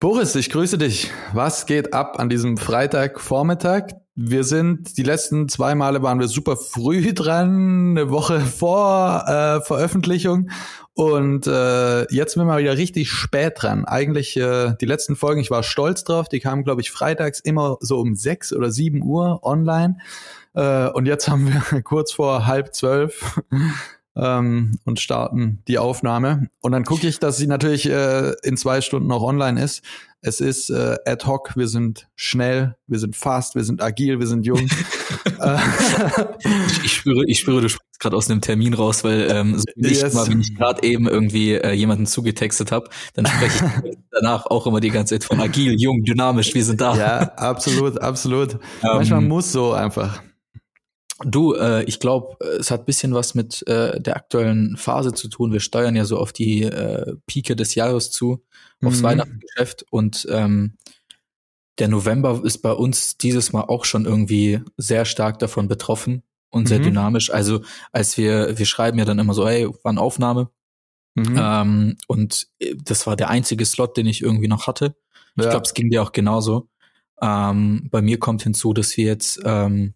Boris, ich grüße dich. Was geht ab an diesem Freitagvormittag? Wir sind die letzten zwei Male waren wir super früh dran, eine Woche vor äh, Veröffentlichung. Und äh, jetzt sind wir mal wieder richtig spät dran. Eigentlich äh, die letzten Folgen, ich war stolz drauf, die kamen, glaube ich, freitags immer so um sechs oder sieben Uhr online. Äh, und jetzt haben wir kurz vor halb zwölf ähm, und starten die Aufnahme. Und dann gucke ich, dass sie natürlich äh, in zwei Stunden noch online ist. Es ist äh, ad hoc, wir sind schnell, wir sind fast, wir sind agil, wir sind jung. ich, ich, spüre, ich spüre, du sprichst gerade aus einem Termin raus, weil ähm, so nicht yes. mal, wenn ich gerade eben irgendwie äh, jemanden zugetextet habe, dann spreche ich danach auch immer die ganze Zeit von agil, jung, dynamisch, wir sind da. Ja, absolut, absolut. Ähm, Manchmal muss so einfach. Du, äh, ich glaube, es hat bisschen was mit äh, der aktuellen Phase zu tun. Wir steuern ja so auf die äh, Pike des Jahres zu, aufs mhm. Weihnachtsgeschäft und ähm, der November ist bei uns dieses Mal auch schon irgendwie sehr stark davon betroffen und mhm. sehr dynamisch. Also als wir, wir schreiben ja dann immer so, hey, wann Aufnahme? Mhm. Ähm, und äh, das war der einzige Slot, den ich irgendwie noch hatte. Ich ja. glaube, es ging dir auch genauso. Ähm, bei mir kommt hinzu, dass wir jetzt ähm,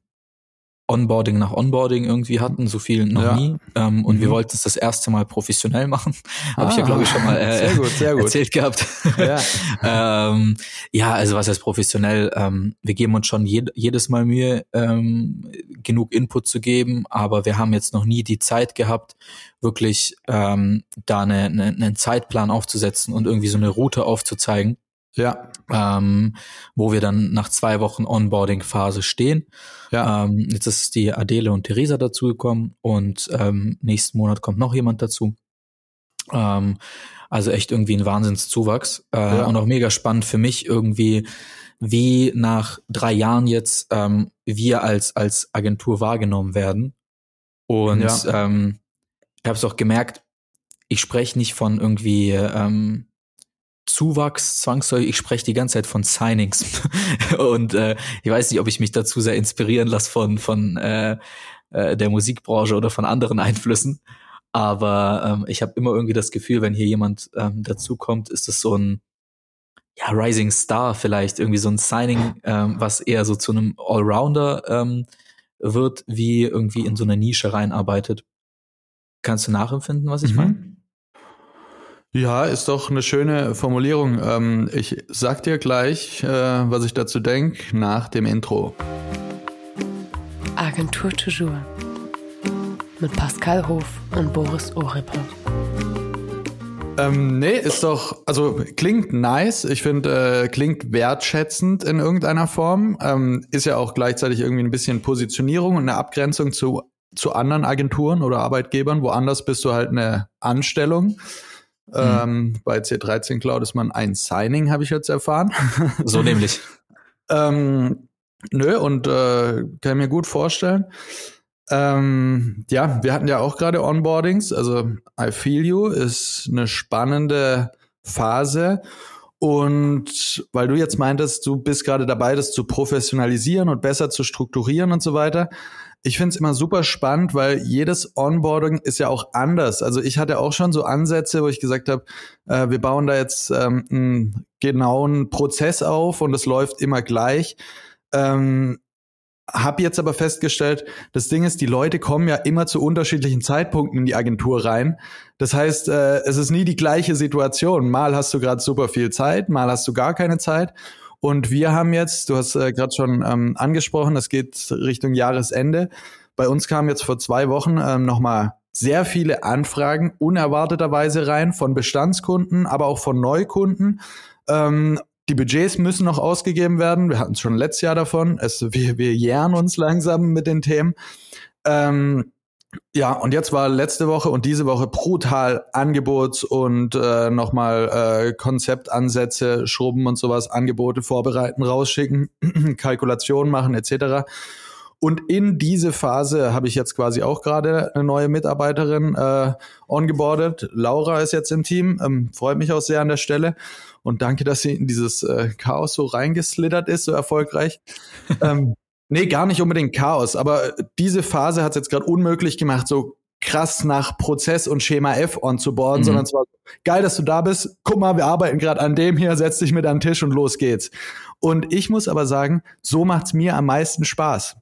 Onboarding nach Onboarding irgendwie hatten, so viel noch ja. nie. Ähm, und mhm. wir wollten es das erste Mal professionell machen. Habe ah, ich ja, glaube ich, schon mal äh, sehr gut, sehr gut. erzählt gehabt. Ja. ähm, ja, also was heißt professionell? Ähm, wir geben uns schon jed jedes Mal Mühe, ähm, genug Input zu geben, aber wir haben jetzt noch nie die Zeit gehabt, wirklich ähm, da eine, eine, einen Zeitplan aufzusetzen und irgendwie so eine Route aufzuzeigen. Ja. Ähm, wo wir dann nach zwei Wochen Onboarding-Phase stehen. Ja. Ähm, jetzt ist die Adele und Theresa dazugekommen und ähm, nächsten Monat kommt noch jemand dazu. Ähm, also echt irgendwie ein Wahnsinnszuwachs. Äh, ja. Und auch mega spannend für mich irgendwie, wie nach drei Jahren jetzt ähm, wir als, als Agentur wahrgenommen werden. Und ja. ähm, ich habe es auch gemerkt, ich spreche nicht von irgendwie ähm, Zuwachs zwangsläufig. Ich spreche die ganze Zeit von Signings und äh, ich weiß nicht, ob ich mich dazu sehr inspirieren lasse von von äh, äh, der Musikbranche oder von anderen Einflüssen. Aber ähm, ich habe immer irgendwie das Gefühl, wenn hier jemand ähm, dazukommt, ist es so ein ja, Rising Star vielleicht, irgendwie so ein Signing, ähm, was eher so zu einem Allrounder ähm, wird, wie irgendwie in so eine Nische reinarbeitet. Kannst du nachempfinden, was ich mhm. meine? Ja, ist doch eine schöne Formulierung. Ähm, ich sag dir gleich, äh, was ich dazu denke, nach dem Intro. Agentur Toujours mit Pascal Hof und Boris Ohrippe. Ähm, nee, ist doch, also klingt nice. Ich finde, äh, klingt wertschätzend in irgendeiner Form. Ähm, ist ja auch gleichzeitig irgendwie ein bisschen Positionierung und eine Abgrenzung zu, zu anderen Agenturen oder Arbeitgebern. Woanders bist du halt eine Anstellung. Mhm. Ähm, bei C13 Cloud ist man ein Signing, habe ich jetzt erfahren. So nämlich. ähm, nö, und äh, kann mir gut vorstellen. Ähm, ja, wir hatten ja auch gerade Onboardings. Also I Feel You ist eine spannende Phase. Und weil du jetzt meintest, du bist gerade dabei, das zu professionalisieren und besser zu strukturieren und so weiter, ich finde es immer super spannend, weil jedes Onboarding ist ja auch anders. Also ich hatte auch schon so Ansätze, wo ich gesagt habe, äh, wir bauen da jetzt ähm, einen genauen Prozess auf und es läuft immer gleich. Ähm, hab jetzt aber festgestellt, das Ding ist, die Leute kommen ja immer zu unterschiedlichen Zeitpunkten in die Agentur rein. Das heißt, äh, es ist nie die gleiche Situation. Mal hast du gerade super viel Zeit, mal hast du gar keine Zeit. Und wir haben jetzt, du hast äh, gerade schon ähm, angesprochen, es geht Richtung Jahresende. Bei uns kamen jetzt vor zwei Wochen ähm, nochmal sehr viele Anfragen unerwarteterweise rein von Bestandskunden, aber auch von Neukunden. Ähm, die Budgets müssen noch ausgegeben werden. Wir hatten es schon letztes Jahr davon. Es, wir, wir jähren uns langsam mit den Themen. Ähm, ja, und jetzt war letzte Woche und diese Woche brutal Angebots- und äh, nochmal äh, Konzeptansätze, Schrubben und sowas, Angebote vorbereiten, rausschicken, Kalkulationen machen etc. Und in diese Phase habe ich jetzt quasi auch gerade eine neue Mitarbeiterin äh, ongeboardet. Laura ist jetzt im Team, ähm, freut mich auch sehr an der Stelle. Und danke, dass sie in dieses äh, Chaos so reingeslittert ist, so erfolgreich. ähm, Nee, gar nicht unbedingt Chaos, aber diese Phase hat es jetzt gerade unmöglich gemacht, so krass nach Prozess und Schema F onzuboarden, mhm. sondern es war geil, dass du da bist. Guck mal, wir arbeiten gerade an dem hier, setz dich mit an den Tisch und los geht's. Und ich muss aber sagen, so macht's mir am meisten Spaß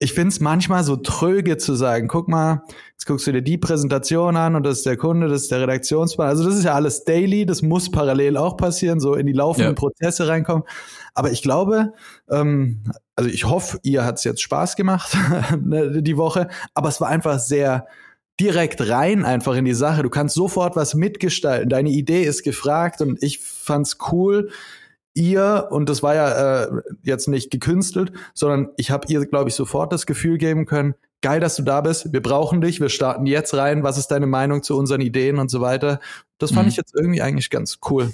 ich finde es manchmal so tröge zu sagen, guck mal, jetzt guckst du dir die Präsentation an und das ist der Kunde, das ist der Redaktionsplan. Also das ist ja alles daily, das muss parallel auch passieren, so in die laufenden ja. Prozesse reinkommen. Aber ich glaube, ähm, also ich hoffe, ihr hat's jetzt Spaß gemacht ne, die Woche, aber es war einfach sehr direkt rein einfach in die Sache. Du kannst sofort was mitgestalten. Deine Idee ist gefragt und ich fand's cool ihr, und das war ja äh, jetzt nicht gekünstelt, sondern ich habe ihr, glaube ich, sofort das Gefühl geben können, geil, dass du da bist, wir brauchen dich, wir starten jetzt rein, was ist deine Meinung zu unseren Ideen und so weiter. Das fand mhm. ich jetzt irgendwie eigentlich ganz cool.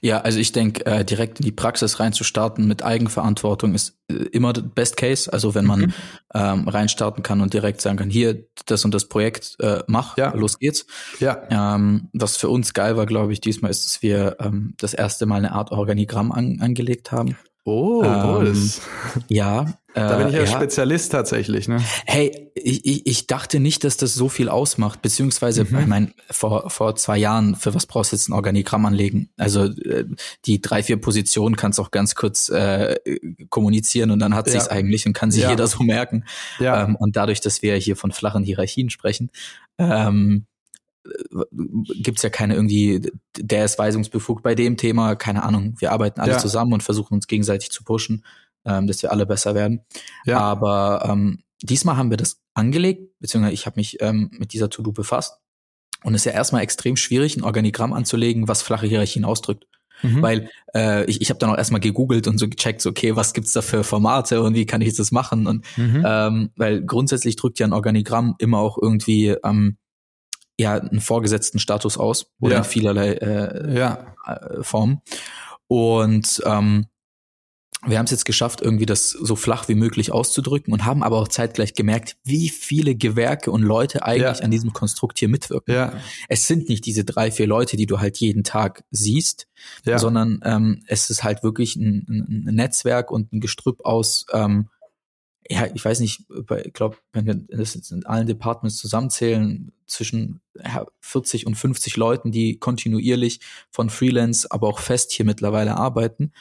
Ja, also ich denke, äh, direkt in die Praxis reinzustarten mit Eigenverantwortung ist äh, immer Best Case. Also wenn man mhm. ähm, reinstarten kann und direkt sagen kann, hier das und das Projekt äh, mach, ja. los geht's. Ja. Ähm, was für uns geil war, glaube ich, diesmal ist, dass wir ähm, das erste Mal eine Art Organigramm an, angelegt haben. Oh, ähm, ja. Da bin ich ja, ja, Spezialist tatsächlich, ne? Hey, ich, ich, dachte nicht, dass das so viel ausmacht, beziehungsweise, mhm. ich meine, vor, vor zwei Jahren, für was brauchst du jetzt ein Organigramm anlegen? Also äh, die drei, vier Positionen kannst auch ganz kurz äh, kommunizieren und dann hat ja. sich's eigentlich und kann sich ja. jeder so merken. Ja. Ähm, und dadurch, dass wir hier von flachen Hierarchien sprechen, ähm, gibt's ja keine irgendwie, der ist weisungsbefugt bei dem Thema, keine Ahnung, wir arbeiten alle ja. zusammen und versuchen uns gegenseitig zu pushen, ähm, dass wir alle besser werden. Ja. Aber ähm, diesmal haben wir das angelegt, beziehungsweise ich habe mich ähm, mit dieser To-Do befasst. Und es ist ja erstmal extrem schwierig, ein Organigramm anzulegen, was flache Hierarchien ausdrückt. Mhm. Weil äh, ich, ich habe dann auch erstmal gegoogelt und so gecheckt, so, okay, was gibt's da für Formate und wie kann ich das machen? Und mhm. ähm, weil grundsätzlich drückt ja ein Organigramm immer auch irgendwie ähm, ja einen vorgesetzten Status aus oder ja. in vielerlei äh, ja. Äh, Formen. Und ähm, wir haben es jetzt geschafft, irgendwie das so flach wie möglich auszudrücken und haben aber auch zeitgleich gemerkt, wie viele Gewerke und Leute eigentlich ja. an diesem Konstrukt hier mitwirken. Ja. Es sind nicht diese drei, vier Leute, die du halt jeden Tag siehst, ja. sondern ähm, es ist halt wirklich ein, ein Netzwerk und ein Gestrüpp aus ähm, ja, ich weiß nicht, ich glaube, wenn wir das jetzt in allen Departments zusammenzählen, zwischen 40 und 50 Leuten, die kontinuierlich von Freelance, aber auch fest hier mittlerweile arbeiten.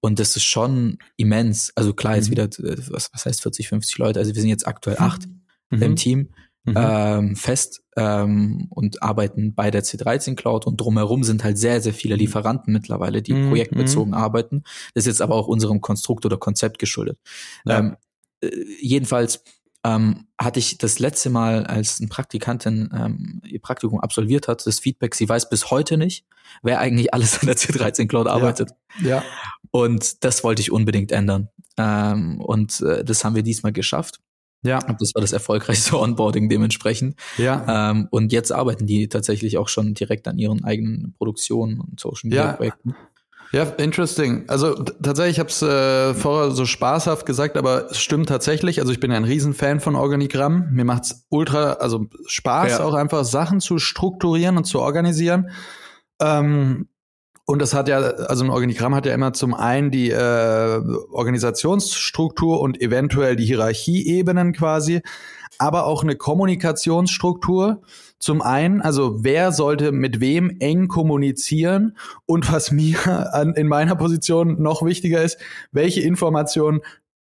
Und das ist schon immens. Also klar, jetzt mhm. wieder, was, was heißt 40, 50 Leute? Also wir sind jetzt aktuell mhm. acht mhm. im Team mhm. ähm, fest ähm, und arbeiten bei der C13 Cloud und drumherum sind halt sehr, sehr viele mhm. Lieferanten mittlerweile, die mhm. projektbezogen arbeiten. Das ist jetzt aber auch unserem Konstrukt oder Konzept geschuldet. Ja. Ähm, äh, jedenfalls ähm, hatte ich das letzte Mal, als eine Praktikantin ähm, ihr Praktikum absolviert hat, das Feedback, sie weiß bis heute nicht, wer eigentlich alles an der C13 Cloud arbeitet. Ja. ja. Und das wollte ich unbedingt ändern. Ähm, und äh, das haben wir diesmal geschafft. Ja. Und das war das erfolgreichste Onboarding dementsprechend. Ja. Ähm, und jetzt arbeiten die tatsächlich auch schon direkt an ihren eigenen Produktionen und Social Media Projekten. Ja. Ja, interesting. Also tatsächlich, ich habe es äh, vorher so spaßhaft gesagt, aber es stimmt tatsächlich. Also ich bin ja ein Riesenfan von Organigramm. Mir macht's ultra, also Spaß ja. auch einfach Sachen zu strukturieren und zu organisieren. Ähm, und das hat ja, also ein Organigramm hat ja immer zum einen die äh, Organisationsstruktur und eventuell die Hierarchieebenen quasi, aber auch eine Kommunikationsstruktur zum einen, also wer sollte mit wem eng kommunizieren und was mir an, in meiner Position noch wichtiger ist, welche Informationen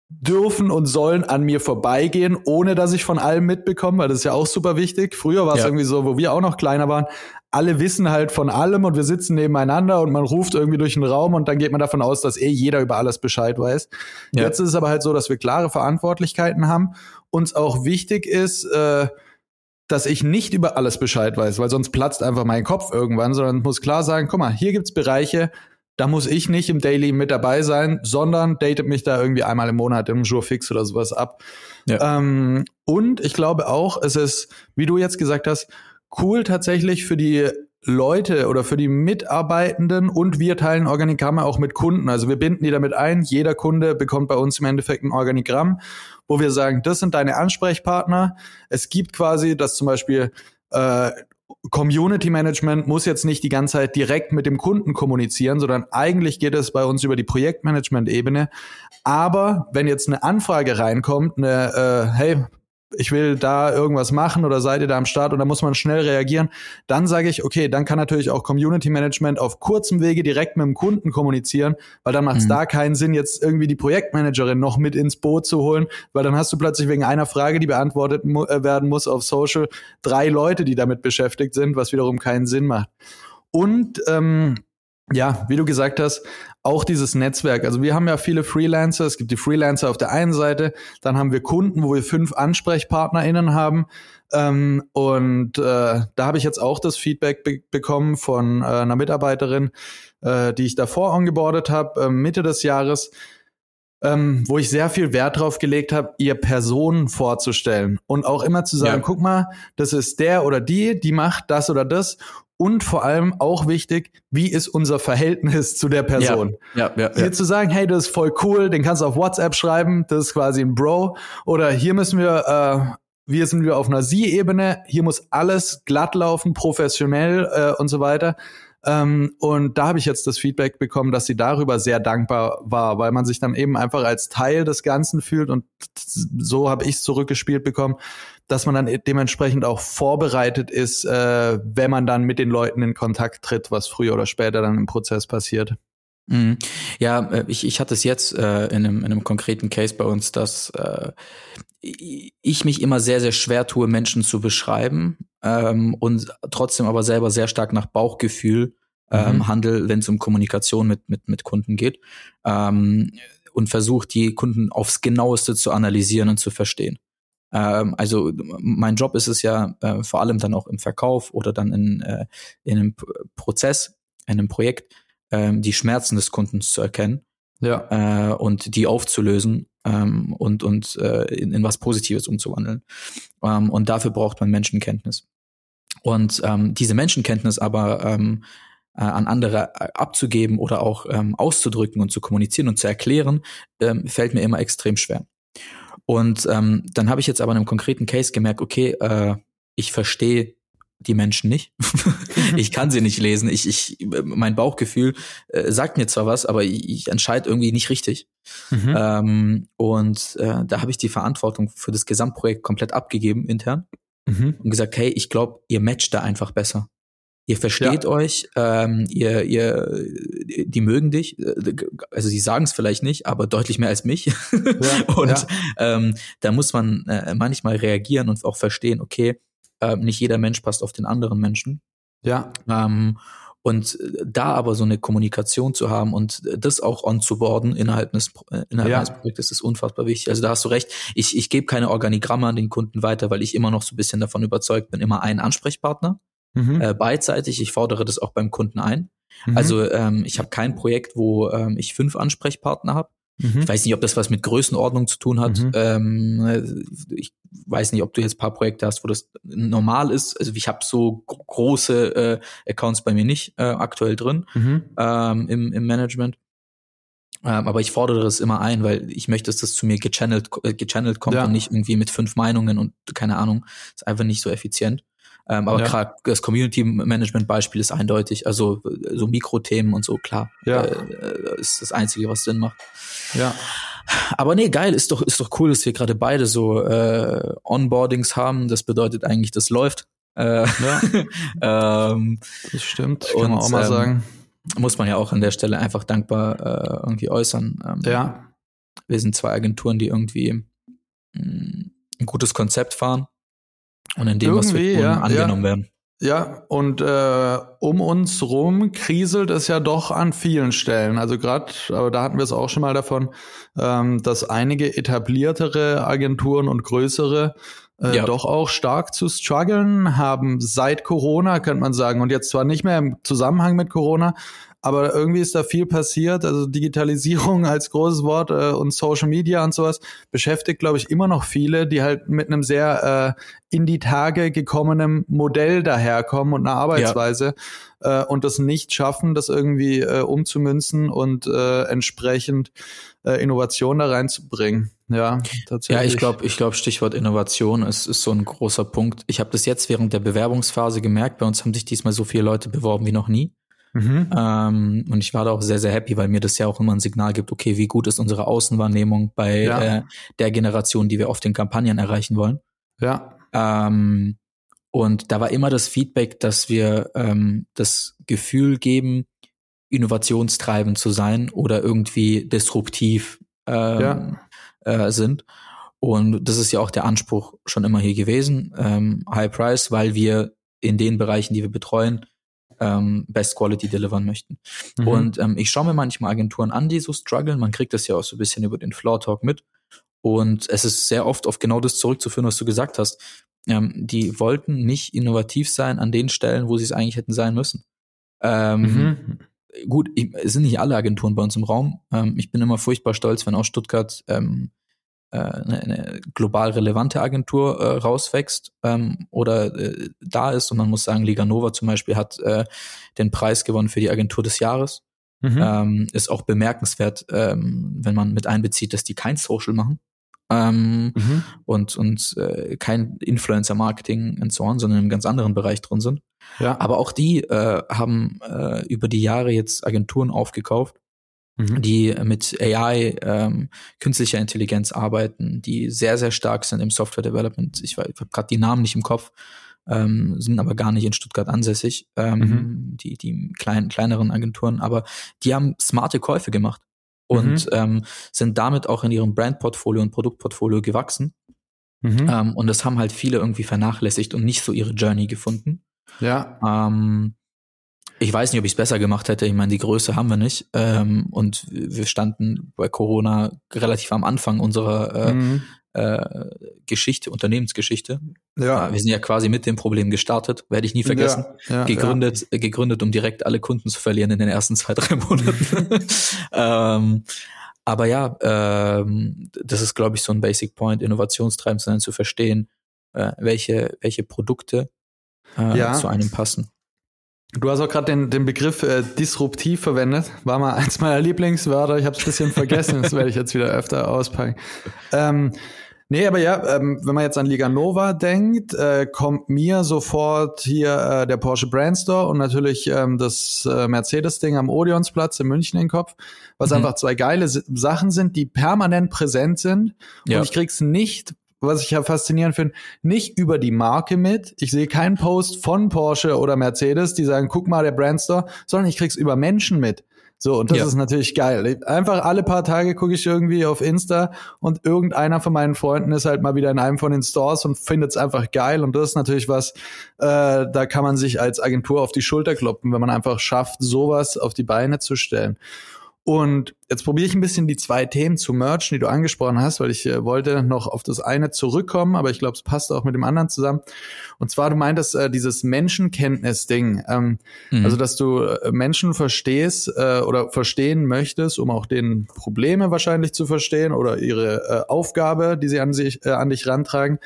dürfen und sollen an mir vorbeigehen, ohne dass ich von allem mitbekomme, weil das ist ja auch super wichtig. Früher war es ja. irgendwie so, wo wir auch noch kleiner waren, alle wissen halt von allem und wir sitzen nebeneinander und man ruft irgendwie durch den Raum und dann geht man davon aus, dass eh jeder über alles Bescheid weiß. Ja. Jetzt ist es aber halt so, dass wir klare Verantwortlichkeiten haben. Uns auch wichtig ist, äh, dass ich nicht über alles Bescheid weiß, weil sonst platzt einfach mein Kopf irgendwann, sondern muss klar sagen, guck mal, hier gibt's Bereiche, da muss ich nicht im Daily mit dabei sein, sondern datet mich da irgendwie einmal im Monat im Jour fix oder sowas ab. Ja. Ähm, und ich glaube auch, es ist, wie du jetzt gesagt hast, cool tatsächlich für die Leute oder für die Mitarbeitenden und wir teilen Organigramme auch mit Kunden. Also wir binden die damit ein. Jeder Kunde bekommt bei uns im Endeffekt ein Organigramm wo wir sagen, das sind deine Ansprechpartner. Es gibt quasi, dass zum Beispiel äh, Community Management muss jetzt nicht die ganze Zeit direkt mit dem Kunden kommunizieren, sondern eigentlich geht es bei uns über die Projektmanagement-Ebene. Aber wenn jetzt eine Anfrage reinkommt, eine, äh, hey, ich will da irgendwas machen oder seid ihr da am Start und da muss man schnell reagieren, dann sage ich, okay, dann kann natürlich auch Community Management auf kurzem Wege direkt mit dem Kunden kommunizieren, weil dann macht es mhm. da keinen Sinn, jetzt irgendwie die Projektmanagerin noch mit ins Boot zu holen, weil dann hast du plötzlich wegen einer Frage, die beantwortet äh, werden muss auf Social, drei Leute, die damit beschäftigt sind, was wiederum keinen Sinn macht. Und ähm, ja, wie du gesagt hast, auch dieses Netzwerk. Also wir haben ja viele Freelancer. Es gibt die Freelancer auf der einen Seite, dann haben wir Kunden, wo wir fünf AnsprechpartnerInnen haben. Ähm, und äh, da habe ich jetzt auch das Feedback be bekommen von äh, einer Mitarbeiterin, äh, die ich davor ongeboardet habe, äh, Mitte des Jahres, ähm, wo ich sehr viel Wert drauf gelegt habe, ihr Personen vorzustellen und auch immer zu sagen, ja. guck mal, das ist der oder die, die macht das oder das und vor allem auch wichtig, wie ist unser Verhältnis zu der Person? Ja, ja, ja, hier zu sagen, hey, das ist voll cool, den kannst du auf WhatsApp schreiben, das ist quasi ein Bro. Oder hier müssen wir, äh, wir sind wir auf einer Sie-Ebene, hier muss alles glatt laufen, professionell äh, und so weiter. Ähm, und da habe ich jetzt das Feedback bekommen, dass sie darüber sehr dankbar war, weil man sich dann eben einfach als Teil des Ganzen fühlt und so habe ich es zurückgespielt bekommen, dass man dann dementsprechend auch vorbereitet ist, äh, wenn man dann mit den Leuten in Kontakt tritt, was früher oder später dann im Prozess passiert. Mhm. Ja, äh, ich, ich hatte es jetzt äh, in, einem, in einem konkreten Case bei uns, dass äh, ich mich immer sehr, sehr schwer tue, Menschen zu beschreiben ähm, und trotzdem aber selber sehr stark nach Bauchgefühl ähm, mhm. handel, wenn es um Kommunikation mit, mit, mit Kunden geht ähm, und versuche, die Kunden aufs genaueste zu analysieren und zu verstehen. Ähm, also mein Job ist es ja äh, vor allem dann auch im Verkauf oder dann in, äh, in einem Prozess, in einem Projekt, äh, die Schmerzen des Kundens zu erkennen ja. äh, und die aufzulösen ähm, und, und äh, in, in was Positives umzuwandeln. Ähm, und dafür braucht man Menschenkenntnis. Und ähm, diese Menschenkenntnis aber ähm, äh, an andere äh, abzugeben oder auch ähm, auszudrücken und zu kommunizieren und zu erklären, ähm, fällt mir immer extrem schwer. Und ähm, dann habe ich jetzt aber in einem konkreten Case gemerkt, okay, äh, ich verstehe die Menschen nicht. ich kann sie nicht lesen. Ich, ich, mein Bauchgefühl äh, sagt mir zwar was, aber ich, ich entscheide irgendwie nicht richtig. Mhm. Ähm, und äh, da habe ich die Verantwortung für das Gesamtprojekt komplett abgegeben intern mhm. und gesagt, hey, ich glaube, ihr matcht da einfach besser. Ihr versteht ja. euch, ähm, ihr, ihr, die mögen dich, also sie sagen es vielleicht nicht, aber deutlich mehr als mich. Ja, und ja. Ähm, da muss man äh, manchmal reagieren und auch verstehen, okay, äh, nicht jeder Mensch passt auf den anderen Menschen. Ja. Ähm, und da aber so eine Kommunikation zu haben und das auch on zu boarden innerhalb des, äh, innerhalb ja. eines Projektes ist unfassbar wichtig. Also da hast du recht. Ich, ich gebe keine Organigramme an den Kunden weiter, weil ich immer noch so ein bisschen davon überzeugt bin, immer ein Ansprechpartner. Mhm. Äh, beidseitig. Ich fordere das auch beim Kunden ein. Mhm. Also ähm, ich habe kein Projekt, wo ähm, ich fünf Ansprechpartner habe. Mhm. Ich weiß nicht, ob das was mit Größenordnung zu tun hat. Mhm. Ähm, ich weiß nicht, ob du jetzt paar Projekte hast, wo das normal ist. Also ich habe so große äh, Accounts bei mir nicht äh, aktuell drin mhm. ähm, im, im Management. Ähm, aber ich fordere das immer ein, weil ich möchte, dass das zu mir gechannelt, äh, gechannelt kommt ja. und nicht irgendwie mit fünf Meinungen und keine Ahnung. Ist einfach nicht so effizient. Ähm, aber ja. gerade das Community Management Beispiel ist eindeutig. Also so Mikrothemen und so, klar, ja. äh, ist das Einzige, was Sinn macht. Ja. Aber nee, geil, ist doch, ist doch cool, dass wir gerade beide so äh, Onboardings haben. Das bedeutet eigentlich, das läuft. Äh, ja. ähm, das stimmt, kann und, man auch mal ähm, sagen. Muss man ja auch an der Stelle einfach dankbar äh, irgendwie äußern. Ähm, ja. Wir sind zwei Agenturen, die irgendwie mh, mm, ein gutes Konzept fahren und in dem, irgendwie, was wir tun, ja, angenommen ja. werden. Ja, und äh, um uns rum kriselt es ja doch an vielen Stellen. Also gerade, aber da hatten wir es auch schon mal davon, ähm, dass einige etabliertere Agenturen und größere äh, ja. doch auch stark zu strugglen haben seit Corona, könnte man sagen. Und jetzt zwar nicht mehr im Zusammenhang mit Corona, aber irgendwie ist da viel passiert. Also Digitalisierung als großes Wort äh, und Social Media und sowas beschäftigt, glaube ich, immer noch viele, die halt mit einem sehr äh, in die Tage gekommenen Modell daherkommen und einer Arbeitsweise ja. äh, und das nicht schaffen, das irgendwie äh, umzumünzen und äh, entsprechend äh, Innovation da reinzubringen. Ja, tatsächlich. Ja, ich glaube, ich glaube, Stichwort Innovation ist, ist so ein großer Punkt. Ich habe das jetzt während der Bewerbungsphase gemerkt. Bei uns haben sich diesmal so viele Leute beworben wie noch nie. Mhm. Ähm, und ich war da auch sehr, sehr happy, weil mir das ja auch immer ein Signal gibt, okay, wie gut ist unsere Außenwahrnehmung bei ja. äh, der Generation, die wir auf den Kampagnen erreichen wollen. Ja. Ähm, und da war immer das Feedback, dass wir ähm, das Gefühl geben, innovationstreibend zu sein oder irgendwie disruptiv ähm, ja. äh, sind. Und das ist ja auch der Anspruch schon immer hier gewesen, ähm, High Price, weil wir in den Bereichen, die wir betreuen, ähm, Best Quality delivern möchten. Mhm. Und ähm, ich schaue mir manchmal Agenturen an, die so strugglen. Man kriegt das ja auch so ein bisschen über den Floor Talk mit. Und es ist sehr oft auf genau das zurückzuführen, was du gesagt hast ähm, die wollten nicht innovativ sein an den Stellen, wo sie es eigentlich hätten sein müssen. Ähm, mhm. Gut, ich, es sind nicht alle Agenturen bei uns im Raum. Ähm, ich bin immer furchtbar stolz, wenn aus Stuttgart ähm, äh, eine, eine global relevante Agentur äh, rauswächst ähm, oder äh, da ist. Und man muss sagen, Liga Nova zum Beispiel hat äh, den Preis gewonnen für die Agentur des Jahres. Mhm. Ähm, ist auch bemerkenswert, ähm, wenn man mit einbezieht, dass die kein Social machen ähm, mhm. und, und äh, kein Influencer-Marketing und so on, sondern in einem ganz anderen Bereich drin sind. Ja. Aber auch die äh, haben äh, über die Jahre jetzt Agenturen aufgekauft, mhm. die mit AI, ähm, künstlicher Intelligenz arbeiten, die sehr, sehr stark sind im Software Development. Ich, ich habe gerade die Namen nicht im Kopf, ähm, sind aber gar nicht in Stuttgart ansässig, ähm, mhm. die, die kleinen, kleineren Agenturen, aber die haben smarte Käufe gemacht und mhm. ähm, sind damit auch in ihrem Brandportfolio und Produktportfolio gewachsen. Mhm. Ähm, und das haben halt viele irgendwie vernachlässigt und nicht so ihre Journey gefunden. Ja. Ähm, ich weiß nicht, ob ich es besser gemacht hätte. Ich meine, die Größe haben wir nicht. Ähm, und wir standen bei Corona relativ am Anfang unserer äh, mhm äh, Geschichte, Unternehmensgeschichte. Ja. Wir sind ja quasi mit dem Problem gestartet, werde ich nie vergessen. Ja, ja, gegründet, ja. gegründet, um direkt alle Kunden zu verlieren in den ersten zwei, drei Monaten. ähm, aber ja, ähm, das ist, glaube ich, so ein Basic Point, innovationstreibend sein, zu verstehen, äh, welche, welche Produkte äh, ja. zu einem passen. Du hast auch gerade den, den Begriff äh, disruptiv verwendet. War mal eins meiner Lieblingswörter. Ich habe es ein bisschen vergessen. Das werde ich jetzt wieder öfter auspacken. Ähm, Nee, aber ja, ähm, wenn man jetzt an Liga Nova denkt, äh, kommt mir sofort hier äh, der Porsche Brandstore und natürlich ähm, das äh, Mercedes-Ding am Odeonsplatz in München in den Kopf, was mhm. einfach zwei geile S Sachen sind, die permanent präsent sind. Ja. Und ich krieg's nicht, was ich ja faszinierend finde, nicht über die Marke mit. Ich sehe keinen Post von Porsche oder Mercedes, die sagen, guck mal, der Brandstore, sondern ich krieg's über Menschen mit. So, und das ja. ist natürlich geil. Einfach alle paar Tage gucke ich irgendwie auf Insta und irgendeiner von meinen Freunden ist halt mal wieder in einem von den Stores und findet es einfach geil. Und das ist natürlich was, äh, da kann man sich als Agentur auf die Schulter kloppen, wenn man einfach schafft, sowas auf die Beine zu stellen. Und jetzt probiere ich ein bisschen die zwei Themen zu merchen, die du angesprochen hast, weil ich äh, wollte noch auf das eine zurückkommen, aber ich glaube, es passt auch mit dem anderen zusammen. Und zwar, du meintest äh, dieses Menschenkenntnis-Ding. Ähm, mhm. Also, dass du äh, Menschen verstehst äh, oder verstehen möchtest, um auch denen Probleme wahrscheinlich zu verstehen oder ihre äh, Aufgabe, die sie an, sich, äh, an dich rantragen.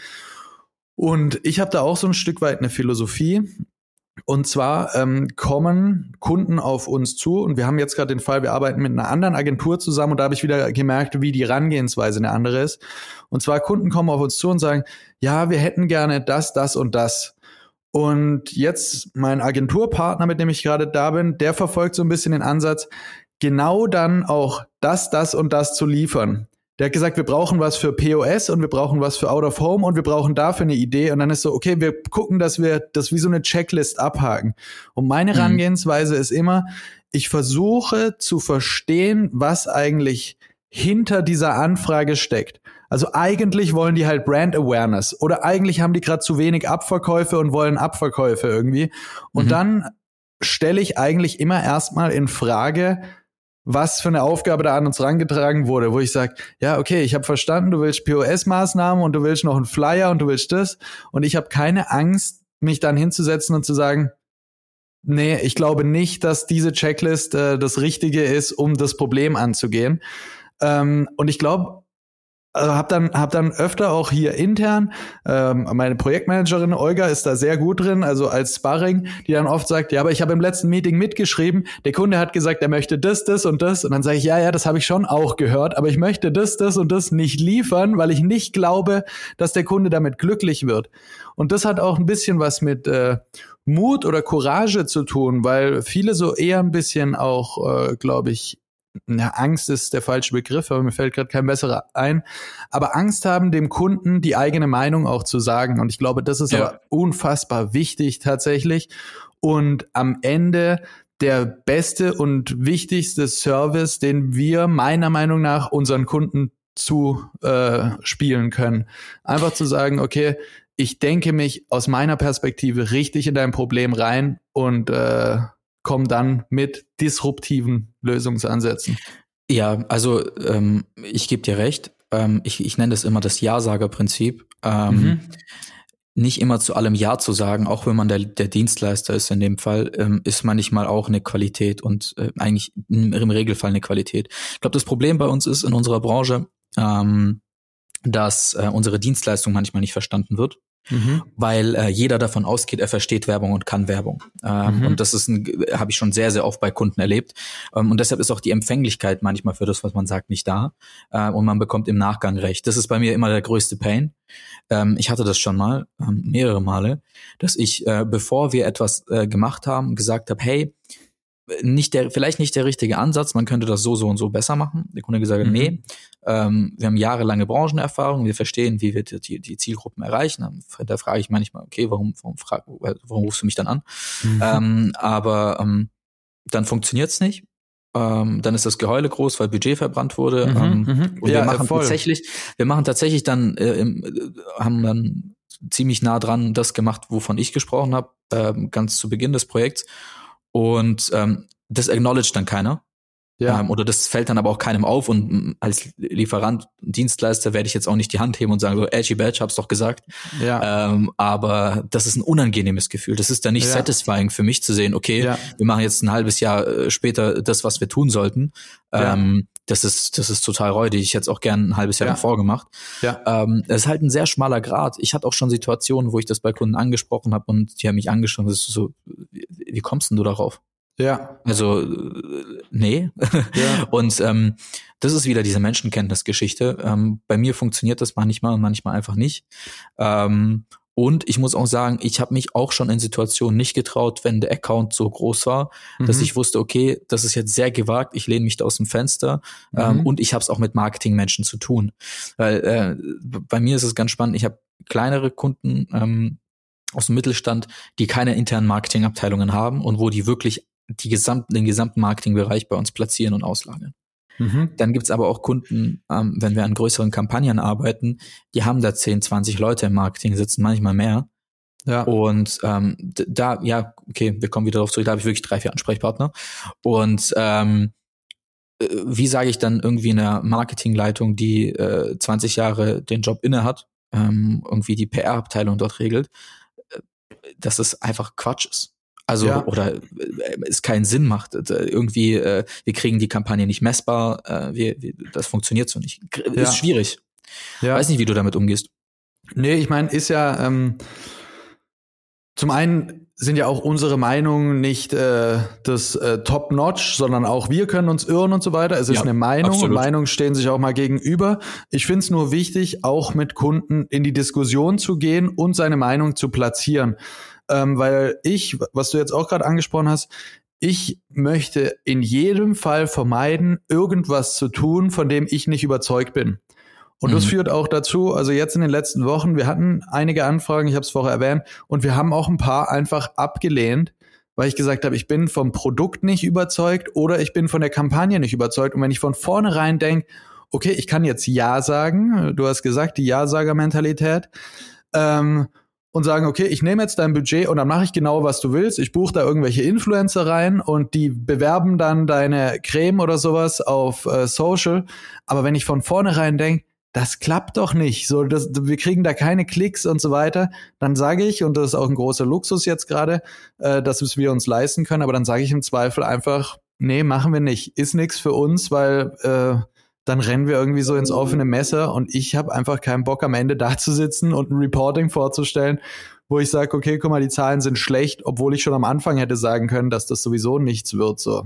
Und ich habe da auch so ein Stück weit eine Philosophie. Und zwar ähm, kommen Kunden auf uns zu und wir haben jetzt gerade den Fall, wir arbeiten mit einer anderen Agentur zusammen und da habe ich wieder gemerkt, wie die Herangehensweise eine andere ist. Und zwar Kunden kommen auf uns zu und sagen, ja, wir hätten gerne das, das und das. Und jetzt mein Agenturpartner, mit dem ich gerade da bin, der verfolgt so ein bisschen den Ansatz, genau dann auch das, das und das zu liefern. Der hat gesagt, wir brauchen was für POS und wir brauchen was für Out of Home und wir brauchen dafür eine Idee. Und dann ist so, okay, wir gucken, dass wir das wie so eine Checklist abhaken. Und meine mhm. Herangehensweise ist immer, ich versuche zu verstehen, was eigentlich hinter dieser Anfrage steckt. Also eigentlich wollen die halt Brand Awareness oder eigentlich haben die gerade zu wenig Abverkäufe und wollen Abverkäufe irgendwie. Und mhm. dann stelle ich eigentlich immer erstmal in Frage, was für eine Aufgabe da an uns rangetragen wurde, wo ich sage, ja, okay, ich habe verstanden, du willst POS-Maßnahmen und du willst noch einen Flyer und du willst das. Und ich habe keine Angst, mich dann hinzusetzen und zu sagen, nee, ich glaube nicht, dass diese Checklist äh, das Richtige ist, um das Problem anzugehen. Ähm, und ich glaube, also hab dann hab dann öfter auch hier intern ähm, meine Projektmanagerin Olga ist da sehr gut drin, also als Sparring, die dann oft sagt, ja, aber ich habe im letzten Meeting mitgeschrieben, der Kunde hat gesagt, er möchte das, das und das und dann sage ich, ja, ja, das habe ich schon auch gehört, aber ich möchte das, das und das nicht liefern, weil ich nicht glaube, dass der Kunde damit glücklich wird. Und das hat auch ein bisschen was mit äh, Mut oder Courage zu tun, weil viele so eher ein bisschen auch, äh, glaube ich, na, Angst ist der falsche Begriff, aber mir fällt gerade kein besserer ein. Aber Angst haben, dem Kunden die eigene Meinung auch zu sagen. Und ich glaube, das ist ja. aber unfassbar wichtig tatsächlich. Und am Ende der beste und wichtigste Service, den wir meiner Meinung nach unseren Kunden zu äh, spielen können. Einfach zu sagen, okay, ich denke mich aus meiner Perspektive richtig in dein Problem rein und äh, komme dann mit disruptiven Lösungsansätzen. Ja, also ähm, ich gebe dir recht. Ähm, ich, ich nenne das immer das Ja-Sager-Prinzip. Ähm, mhm. Nicht immer zu allem Ja zu sagen, auch wenn man der, der Dienstleister ist in dem Fall, ähm, ist manchmal auch eine Qualität und äh, eigentlich im Regelfall eine Qualität. Ich glaube, das Problem bei uns ist in unserer Branche, ähm, dass äh, unsere Dienstleistung manchmal nicht verstanden wird. Mhm. weil äh, jeder davon ausgeht, er versteht Werbung und kann Werbung. Ähm, mhm. Und das ist ein, habe ich schon sehr, sehr oft bei Kunden erlebt. Ähm, und deshalb ist auch die Empfänglichkeit manchmal für das, was man sagt, nicht da. Äh, und man bekommt im Nachgang recht. Das ist bei mir immer der größte Pain. Ähm, ich hatte das schon mal, ähm, mehrere Male, dass ich, äh, bevor wir etwas äh, gemacht haben, gesagt habe, hey, nicht der, vielleicht nicht der richtige Ansatz, man könnte das so, so und so besser machen. Der Kunde gesagt, mhm. nee, ähm, wir haben jahrelange Branchenerfahrung, wir verstehen, wie wir die, die Zielgruppen erreichen. Da frage ich manchmal, okay, warum, warum, frag, warum rufst du mich dann an? Mhm. Ähm, aber ähm, dann funktioniert's nicht. Ähm, dann ist das Geheule groß, weil Budget verbrannt wurde. Mhm, ähm, mhm. und ja, wir machen voll. tatsächlich, wir machen tatsächlich dann, äh, im, äh, haben dann ziemlich nah dran das gemacht, wovon ich gesprochen habe, äh, ganz zu Beginn des Projekts. Und ähm, das acknowledge dann keiner. Ja. Ähm, oder das fällt dann aber auch keinem auf und mm, als Lieferant, Dienstleister werde ich jetzt auch nicht die Hand heben und sagen so, edgy badge, hab's doch gesagt. Ja. Ähm, aber das ist ein unangenehmes Gefühl. Das ist dann nicht ja. satisfying für mich zu sehen, okay, ja. wir machen jetzt ein halbes Jahr äh, später das, was wir tun sollten. Ähm, das ist, das ist total räudig. Ich hätte es auch gern ein halbes Jahr ja. davor gemacht. Ja. Ähm, es ist halt ein sehr schmaler Grad. Ich hatte auch schon Situationen, wo ich das bei Kunden angesprochen habe und die haben mich angeschaut. Das ist so, wie, wie kommst denn du darauf? Ja. Also, nee. Ja. und ähm, das ist wieder diese Menschenkenntnisgeschichte. Ähm, bei mir funktioniert das manchmal und manchmal einfach nicht. Ähm, und ich muss auch sagen, ich habe mich auch schon in Situationen nicht getraut, wenn der Account so groß war, mhm. dass ich wusste, okay, das ist jetzt sehr gewagt, ich lehne mich da aus dem Fenster ähm, mhm. ähm, und ich habe es auch mit Marketingmenschen zu tun. Weil äh, bei mir ist es ganz spannend, ich habe kleinere Kunden ähm, aus dem Mittelstand, die keine internen Marketingabteilungen haben und wo die wirklich die gesamten, den gesamten Marketingbereich bei uns platzieren und auslagern. Mhm. Dann gibt's aber auch Kunden, ähm, wenn wir an größeren Kampagnen arbeiten, die haben da 10, 20 Leute im Marketing sitzen, manchmal mehr. Ja. Und ähm, da, ja, okay, wir kommen wieder darauf zurück, da habe ich wirklich drei, vier Ansprechpartner. Und ähm, äh, wie sage ich dann irgendwie einer Marketingleitung, die äh, 20 Jahre den Job inne hat, ähm, irgendwie die PR-Abteilung dort regelt, äh, dass es einfach Quatsch ist. Also, ja. oder äh, es keinen Sinn macht. Irgendwie, äh, wir kriegen die Kampagne nicht messbar, äh, wir, wir, das funktioniert so nicht. Ja. Ist schwierig. Ja. Weiß nicht, wie du damit umgehst. Nee, ich meine, ist ja ähm, zum einen sind ja auch unsere Meinungen nicht äh, das äh, Top-Notch, sondern auch wir können uns irren und so weiter. Es ist ja, eine Meinung absolut. und Meinungen stehen sich auch mal gegenüber. Ich finde es nur wichtig, auch mit Kunden in die Diskussion zu gehen und seine Meinung zu platzieren ähm, weil ich, was du jetzt auch gerade angesprochen hast, ich möchte in jedem Fall vermeiden, irgendwas zu tun, von dem ich nicht überzeugt bin. Und mhm. das führt auch dazu, also jetzt in den letzten Wochen, wir hatten einige Anfragen, ich habe es vorher erwähnt, und wir haben auch ein paar einfach abgelehnt, weil ich gesagt habe, ich bin vom Produkt nicht überzeugt oder ich bin von der Kampagne nicht überzeugt. Und wenn ich von vornherein denke, okay, ich kann jetzt Ja sagen, du hast gesagt, die Ja-Sager-Mentalität, ähm, und sagen, okay, ich nehme jetzt dein Budget und dann mache ich genau, was du willst. Ich buche da irgendwelche Influencer rein und die bewerben dann deine Creme oder sowas auf äh, Social. Aber wenn ich von vornherein denke, das klappt doch nicht, so das, wir kriegen da keine Klicks und so weiter, dann sage ich, und das ist auch ein großer Luxus jetzt gerade, äh, dass wir uns leisten können, aber dann sage ich im Zweifel einfach, nee, machen wir nicht, ist nichts für uns, weil äh, dann rennen wir irgendwie so ins offene Messer und ich habe einfach keinen Bock am Ende da zu sitzen und ein Reporting vorzustellen, wo ich sage, okay, guck mal, die Zahlen sind schlecht, obwohl ich schon am Anfang hätte sagen können, dass das sowieso nichts wird so.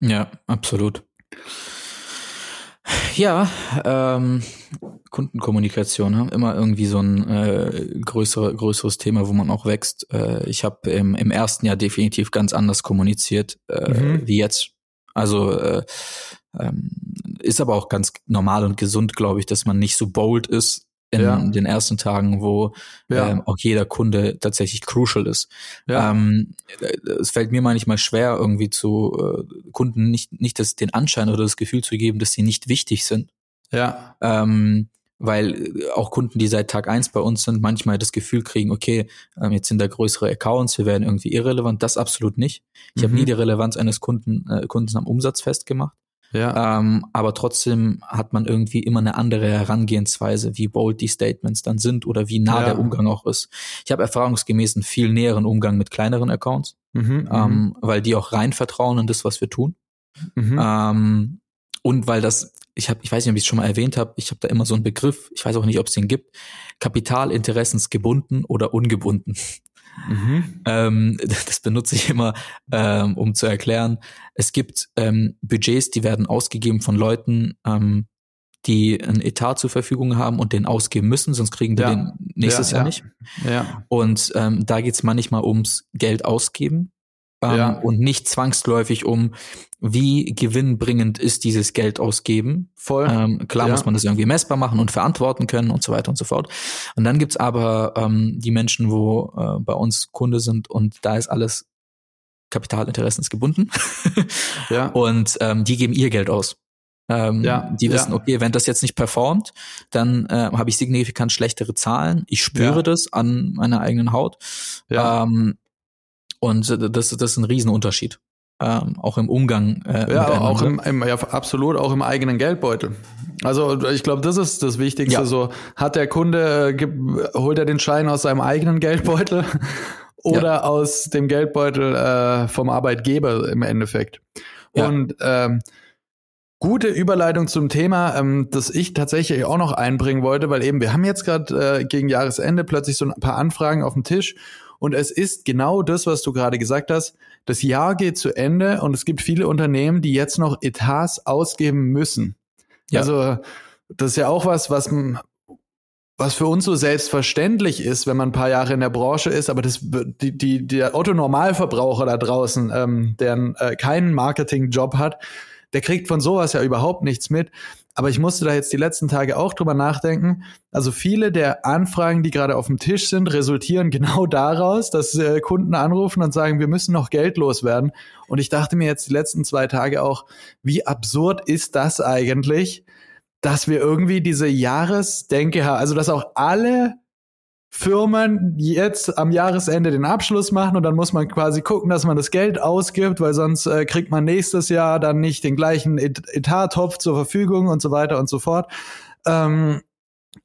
Ja, absolut. Ja, ähm, Kundenkommunikation, ne? immer irgendwie so ein äh, größere, größeres Thema, wo man auch wächst. Äh, ich habe im, im ersten Jahr definitiv ganz anders kommuniziert äh, mhm. wie jetzt Also äh, ähm, ist aber auch ganz normal und gesund, glaube ich, dass man nicht so bold ist in ja. den ersten Tagen, wo ja. ähm, auch jeder Kunde tatsächlich crucial ist. Ja. Ähm, es fällt mir manchmal schwer, irgendwie zu äh, Kunden nicht, nicht das, den Anschein oder das Gefühl zu geben, dass sie nicht wichtig sind. Ja. Ähm, weil äh, auch Kunden, die seit Tag eins bei uns sind, manchmal das Gefühl kriegen, okay, ähm, jetzt sind da größere Accounts, wir werden irgendwie irrelevant. Das absolut nicht. Ich mhm. habe nie die Relevanz eines Kunden, äh, Kunden am Umsatz festgemacht. Ja. Ähm, aber trotzdem hat man irgendwie immer eine andere Herangehensweise, wie bold die Statements dann sind oder wie nah ja. der Umgang auch ist. Ich habe erfahrungsgemäß einen viel näheren Umgang mit kleineren Accounts, mhm, mhm, ähm, weil die auch rein vertrauen in das, was wir tun. Mhm. Ähm, und weil das, ich habe, ich weiß nicht, ob ich es schon mal erwähnt habe, ich habe da immer so einen Begriff, ich weiß auch nicht, ob es den gibt, Kapitalinteressensgebunden oder ungebunden. Mhm. Ähm, das benutze ich immer, ähm, um zu erklären. Es gibt ähm, Budgets, die werden ausgegeben von Leuten, ähm, die ein Etat zur Verfügung haben und den ausgeben müssen, sonst kriegen die ja. den nächstes ja, Jahr ja. nicht. Ja. Und ähm, da geht's manchmal ums Geld ausgeben ähm, ja. und nicht zwangsläufig um, wie gewinnbringend ist dieses Geld ausgeben. Voll. Ähm, klar ja. muss man das irgendwie messbar machen und verantworten können und so weiter und so fort. Und dann gibt's aber ähm, die Menschen, wo äh, bei uns Kunde sind und da ist alles kapitalinteressensgebunden. ja. Und ähm, die geben ihr Geld aus. Ähm, ja, die wissen, ja. okay, wenn das jetzt nicht performt, dann äh, habe ich signifikant schlechtere Zahlen. Ich spüre ja. das an meiner eigenen Haut. Ja. Ähm, und das, das ist ein Riesenunterschied. Ähm, auch im Umgang. Äh, ja, auch im, im, ja, absolut, auch im eigenen Geldbeutel. Also ich glaube, das ist das Wichtigste. Ja. So hat der Kunde, äh, holt er den Schein aus seinem eigenen Geldbeutel oder ja. aus dem Geldbeutel äh, vom Arbeitgeber im Endeffekt. Und ähm, gute Überleitung zum Thema, ähm, das ich tatsächlich auch noch einbringen wollte, weil eben wir haben jetzt gerade äh, gegen Jahresende plötzlich so ein paar Anfragen auf dem Tisch und es ist genau das, was du gerade gesagt hast. Das Jahr geht zu Ende und es gibt viele Unternehmen, die jetzt noch Etats ausgeben müssen. Ja. Also das ist ja auch was, was was für uns so selbstverständlich ist, wenn man ein paar Jahre in der Branche ist, aber das die, die der Otto Normalverbraucher da draußen, ähm, der äh, keinen Marketingjob hat, der kriegt von sowas ja überhaupt nichts mit. Aber ich musste da jetzt die letzten Tage auch drüber nachdenken. Also viele der Anfragen, die gerade auf dem Tisch sind, resultieren genau daraus, dass äh, Kunden anrufen und sagen, wir müssen noch Geld loswerden. Und ich dachte mir jetzt die letzten zwei Tage auch, wie absurd ist das eigentlich, dass wir irgendwie diese Jahresdenke haben, also dass auch alle Firmen jetzt am Jahresende den Abschluss machen und dann muss man quasi gucken, dass man das Geld ausgibt, weil sonst äh, kriegt man nächstes Jahr dann nicht den gleichen Et Etattopf zur Verfügung und so weiter und so fort. Ähm,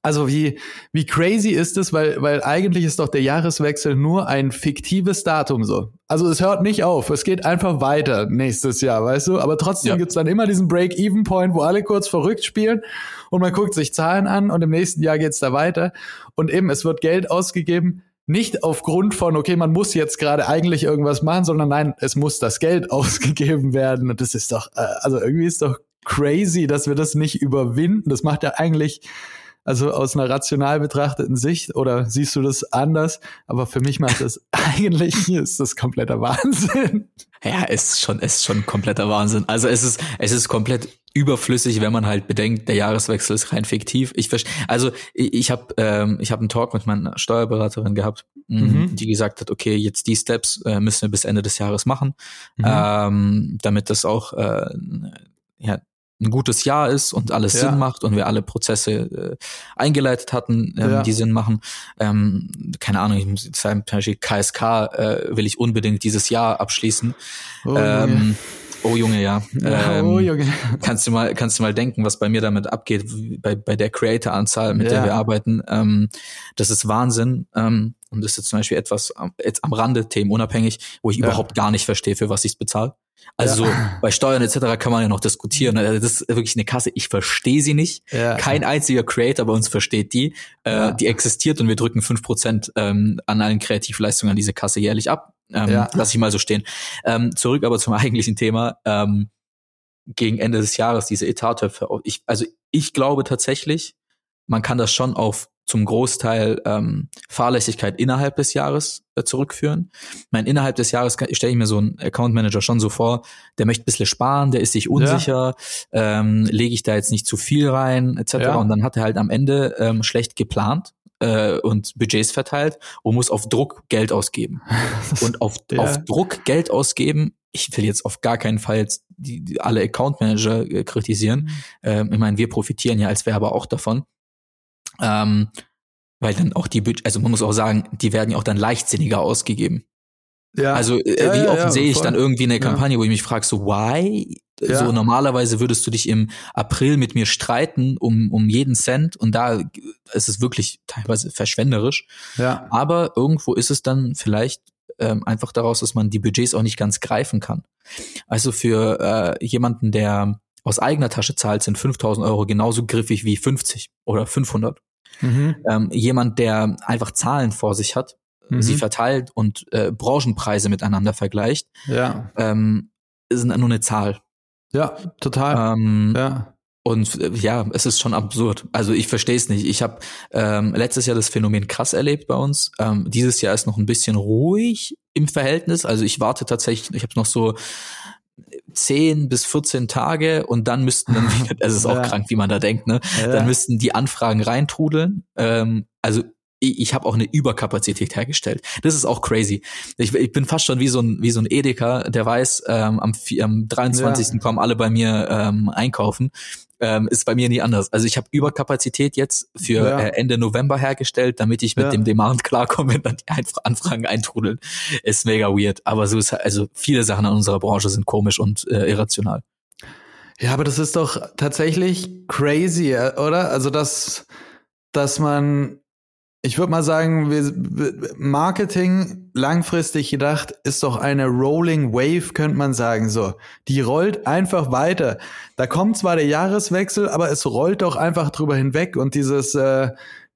also wie, wie crazy ist es, weil, weil eigentlich ist doch der Jahreswechsel nur ein fiktives Datum so. Also es hört nicht auf, es geht einfach weiter nächstes Jahr, weißt du? Aber trotzdem ja. gibt's dann immer diesen Break-Even-Point, wo alle kurz verrückt spielen und man guckt sich Zahlen an und im nächsten Jahr geht's da weiter. Und eben, es wird Geld ausgegeben, nicht aufgrund von, okay, man muss jetzt gerade eigentlich irgendwas machen, sondern nein, es muss das Geld ausgegeben werden. Und das ist doch, äh, also irgendwie ist doch crazy, dass wir das nicht überwinden. Das macht ja eigentlich also aus einer rational betrachteten Sicht oder siehst du das anders? Aber für mich macht das eigentlich ist das kompletter Wahnsinn. Ja, ist schon ist schon kompletter Wahnsinn. Also es ist es ist komplett überflüssig, wenn man halt bedenkt, der Jahreswechsel ist rein fiktiv. Ich also ich, ich habe ähm, ich habe einen Talk mit meiner Steuerberaterin gehabt, mm, mhm. die gesagt hat, okay, jetzt die Steps äh, müssen wir bis Ende des Jahres machen, mhm. ähm, damit das auch äh, ja, ein gutes Jahr ist und alles ja. Sinn macht und wir alle Prozesse äh, eingeleitet hatten, ähm, ja. die Sinn machen. Ähm, keine Ahnung, ich muss sagen, zum Beispiel KSK äh, will ich unbedingt dieses Jahr abschließen. Oh, ähm, Oh Junge, ja. oh, ähm, Junge. Kannst du mal, kannst du mal denken, was bei mir damit abgeht, bei, bei der Creator-Anzahl, mit ja. der wir arbeiten. Ähm, das ist Wahnsinn. Ähm, und das ist zum Beispiel etwas jetzt am Rande, themenunabhängig, wo ich ja. überhaupt gar nicht verstehe, für was ich es bezahle. Also ja. bei Steuern etc. kann man ja noch diskutieren. Also das ist wirklich eine Kasse, ich verstehe sie nicht. Ja. Kein einziger Creator bei uns versteht die. Äh. Die existiert und wir drücken fünf Prozent ähm, an allen Kreativleistungen an diese Kasse jährlich ab. Ähm. Lass ich mal so stehen. Ähm, zurück aber zum eigentlichen Thema. Ähm, gegen Ende des Jahres diese Etattöpfe. Ich, also ich glaube tatsächlich, man kann das schon auf zum Großteil ähm, Fahrlässigkeit innerhalb des Jahres äh, zurückführen. Ich meine, innerhalb des Jahres stelle ich mir so einen Account Manager schon so vor, der möchte ein bisschen sparen, der ist sich unsicher, ja. ähm, lege ich da jetzt nicht zu viel rein, etc. Ja. Und dann hat er halt am Ende ähm, schlecht geplant äh, und Budgets verteilt und muss auf Druck Geld ausgeben. und auf, ja. auf Druck Geld ausgeben, ich will jetzt auf gar keinen Fall jetzt die, die alle Account Manager äh, kritisieren. Mhm. Ähm, ich meine, wir profitieren ja als Werber auch davon. Ähm, weil dann auch die, also man muss auch sagen, die werden ja auch dann leichtsinniger ausgegeben. Ja. Also äh, ja, wie oft ja, sehe ich dann irgendwie eine Kampagne, wo ich mich frage, so why? So normalerweise würdest du dich im April mit mir streiten um um jeden Cent und da ist es wirklich teilweise verschwenderisch. Ja. Aber irgendwo ist es dann vielleicht ähm, einfach daraus, dass man die Budgets auch nicht ganz greifen kann. Also für äh, jemanden, der aus eigener Tasche zahlt, sind 5000 Euro genauso griffig wie 50 oder 500. Mhm. Ähm, jemand, der einfach Zahlen vor sich hat, mhm. sie verteilt und äh, Branchenpreise miteinander vergleicht, ja. ähm, ist nur eine Zahl. Ja, total. Ähm, ja. Und äh, ja, es ist schon absurd. Also ich verstehe es nicht. Ich habe ähm, letztes Jahr das Phänomen krass erlebt bei uns. Ähm, dieses Jahr ist noch ein bisschen ruhig im Verhältnis. Also ich warte tatsächlich, ich habe noch so 10 bis 14 Tage und dann müssten dann wieder, es ist auch ja. krank, wie man da denkt, ne? Ja. Dann müssten die Anfragen reintrudeln. Ähm, also ich, ich habe auch eine Überkapazität hergestellt. Das ist auch crazy. Ich, ich bin fast schon wie so ein wie so ein Edeka, der weiß, ähm, am, am 23. Ja. kommen alle bei mir ähm, einkaufen ähm, ist bei mir nie anders. Also ich habe Überkapazität jetzt für ja. äh, Ende November hergestellt, damit ich mit ja. dem Demand klarkomme, wenn dann die Anfragen eintrudeln. Ist mega weird. Aber so ist also viele Sachen in unserer Branche sind komisch und äh, irrational. Ja, aber das ist doch tatsächlich crazy, äh, oder? Also dass dass man ich würde mal sagen, Marketing langfristig gedacht ist doch eine Rolling Wave, könnte man sagen. So, die rollt einfach weiter. Da kommt zwar der Jahreswechsel, aber es rollt doch einfach drüber hinweg und dieses äh,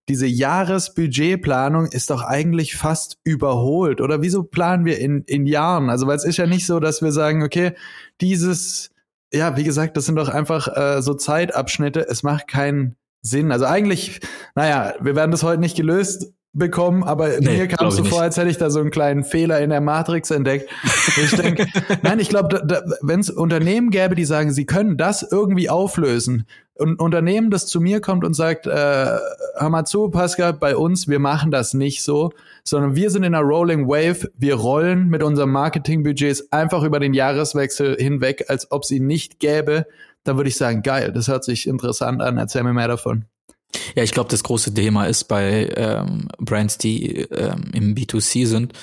diese Jahresbudgetplanung ist doch eigentlich fast überholt. Oder wieso planen wir in, in Jahren? Also, weil es ist ja nicht so, dass wir sagen, okay, dieses, ja, wie gesagt, das sind doch einfach äh, so Zeitabschnitte. Es macht keinen Sinn. Also eigentlich, naja, wir werden das heute nicht gelöst bekommen, aber nee, mir kam es so vor, als hätte ich da so einen kleinen Fehler in der Matrix entdeckt. ich denke, nein, ich glaube, wenn es Unternehmen gäbe, die sagen, sie können das irgendwie auflösen, und ein Unternehmen, das zu mir kommt und sagt, äh, hör mal zu, Pascal, bei uns, wir machen das nicht so, sondern wir sind in einer Rolling Wave, wir rollen mit unseren Marketingbudgets einfach über den Jahreswechsel hinweg, als ob es ihn nicht gäbe dann würde ich sagen, geil, das hört sich interessant an, erzähl mir mehr davon. Ja, ich glaube, das große Thema ist bei ähm, Brands, die ähm, im B2C sind,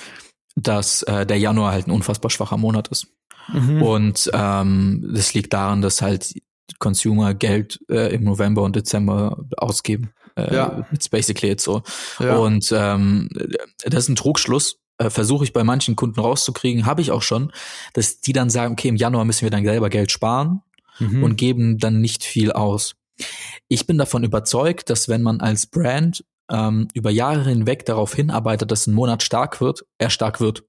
dass äh, der Januar halt ein unfassbar schwacher Monat ist. Mhm. Und ähm, das liegt daran, dass halt Consumer Geld äh, im November und Dezember ausgeben. Äh, ja. It's basically jetzt so. Ja. Und ähm, das ist ein Trugschluss. Äh, Versuche ich bei manchen Kunden rauszukriegen, habe ich auch schon, dass die dann sagen, okay, im Januar müssen wir dann selber Geld sparen mhm. und geben dann nicht viel aus. Ich bin davon überzeugt, dass wenn man als Brand ähm, über Jahre hinweg darauf hinarbeitet, dass ein Monat stark wird, er stark wird.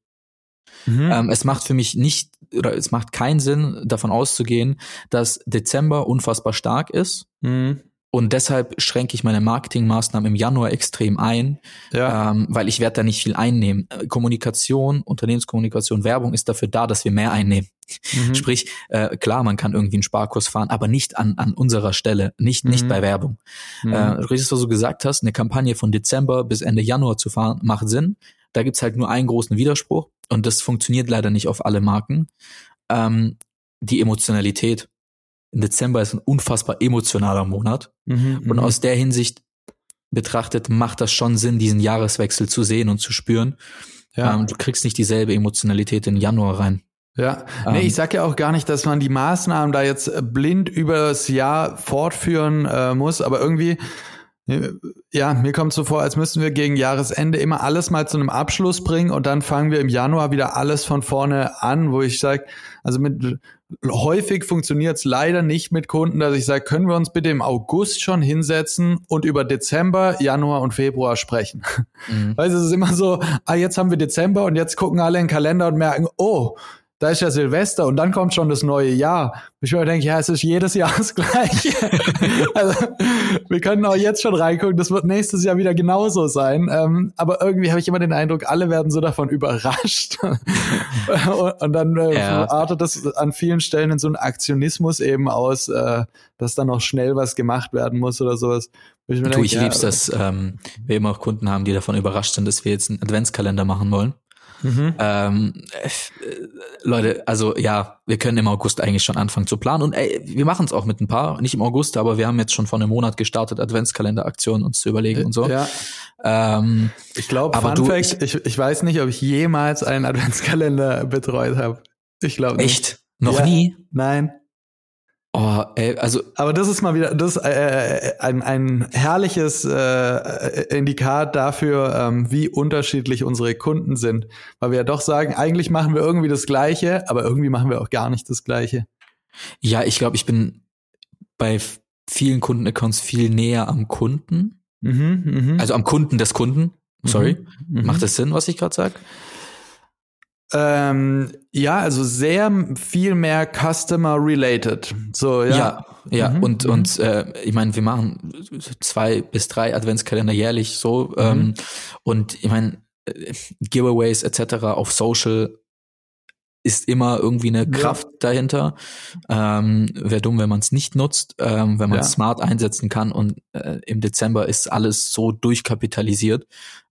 Mhm. Ähm, es macht für mich nicht oder es macht keinen Sinn, davon auszugehen, dass Dezember unfassbar stark ist. Mhm. Und deshalb schränke ich meine Marketingmaßnahmen im Januar extrem ein, ja. ähm, weil ich werde da nicht viel einnehmen. Äh, Kommunikation, Unternehmenskommunikation, Werbung ist dafür da, dass wir mehr einnehmen. Mhm. Sprich, äh, klar, man kann irgendwie einen Sparkurs fahren, aber nicht an, an unserer Stelle, nicht, mhm. nicht bei Werbung. Mhm. Äh, richtig, was du gesagt hast, eine Kampagne von Dezember bis Ende Januar zu fahren, macht Sinn. Da gibt's halt nur einen großen Widerspruch und das funktioniert leider nicht auf alle Marken. Ähm, die Emotionalität Dezember ist ein unfassbar emotionaler Monat. Mhm, und mhm. aus der Hinsicht betrachtet macht das schon Sinn, diesen Jahreswechsel zu sehen und zu spüren. Ja. Ähm, du kriegst nicht dieselbe Emotionalität in Januar rein. Ja, nee, ähm, ich sag ja auch gar nicht, dass man die Maßnahmen da jetzt blind übers Jahr fortführen äh, muss, aber irgendwie ja, mir kommt so vor, als müssten wir gegen Jahresende immer alles mal zu einem Abschluss bringen und dann fangen wir im Januar wieder alles von vorne an, wo ich sage, also mit häufig funktioniert es leider nicht mit Kunden, dass ich sage, können wir uns bitte im August schon hinsetzen und über Dezember, Januar und Februar sprechen. Mhm. Weil es ist immer so, ah, jetzt haben wir Dezember und jetzt gucken alle in den Kalender und merken, oh, da ist ja Silvester und dann kommt schon das neue Jahr. Ich mir denke, ja, es ist jedes Jahr das gleiche. also, wir können auch jetzt schon reingucken, das wird nächstes Jahr wieder genauso sein. Ähm, aber irgendwie habe ich immer den Eindruck, alle werden so davon überrascht. und, und, dann äh, ja. artet das an vielen Stellen in so einen Aktionismus eben aus, äh, dass dann noch schnell was gemacht werden muss oder sowas. Ich du, denke, ich ja, lieb's, dass ähm, wir immer auch Kunden haben, die davon überrascht sind, dass wir jetzt einen Adventskalender machen wollen. Mhm. Ähm, äh, Leute, also ja, wir können im August eigentlich schon anfangen zu planen und ey, wir machen es auch mit ein paar, nicht im August, aber wir haben jetzt schon vor einem Monat gestartet, Adventskalender-Aktionen uns zu überlegen und so. Ja. Ähm, ich glaube, aber du, Fact, ich, ich weiß nicht, ob ich jemals einen Adventskalender betreut habe. Ich glaube nicht. Echt? Noch ja, nie? Nein. Oh, ey, also. Aber das ist mal wieder, das ist äh, ein, ein herrliches äh, Indikat dafür, ähm, wie unterschiedlich unsere Kunden sind. Weil wir ja doch sagen, eigentlich machen wir irgendwie das Gleiche, aber irgendwie machen wir auch gar nicht das Gleiche. Ja, ich glaube, ich bin bei vielen Kundenaccounts viel näher am Kunden. Mhm, mh. Also am Kunden des Kunden. Sorry. Mhm, Macht das Sinn, was ich gerade sage? Ähm, ja, also sehr viel mehr Customer related. So ja. Ja, ja. Mhm. und mhm. und äh, ich meine, wir machen zwei bis drei Adventskalender jährlich so mhm. ähm, und ich meine äh, Giveaways etc. auf Social ist immer irgendwie eine ja. Kraft dahinter. Ähm, Wäre dumm, wenn man es nicht nutzt, ähm, wenn man es ja. smart einsetzen kann und äh, im Dezember ist alles so durchkapitalisiert.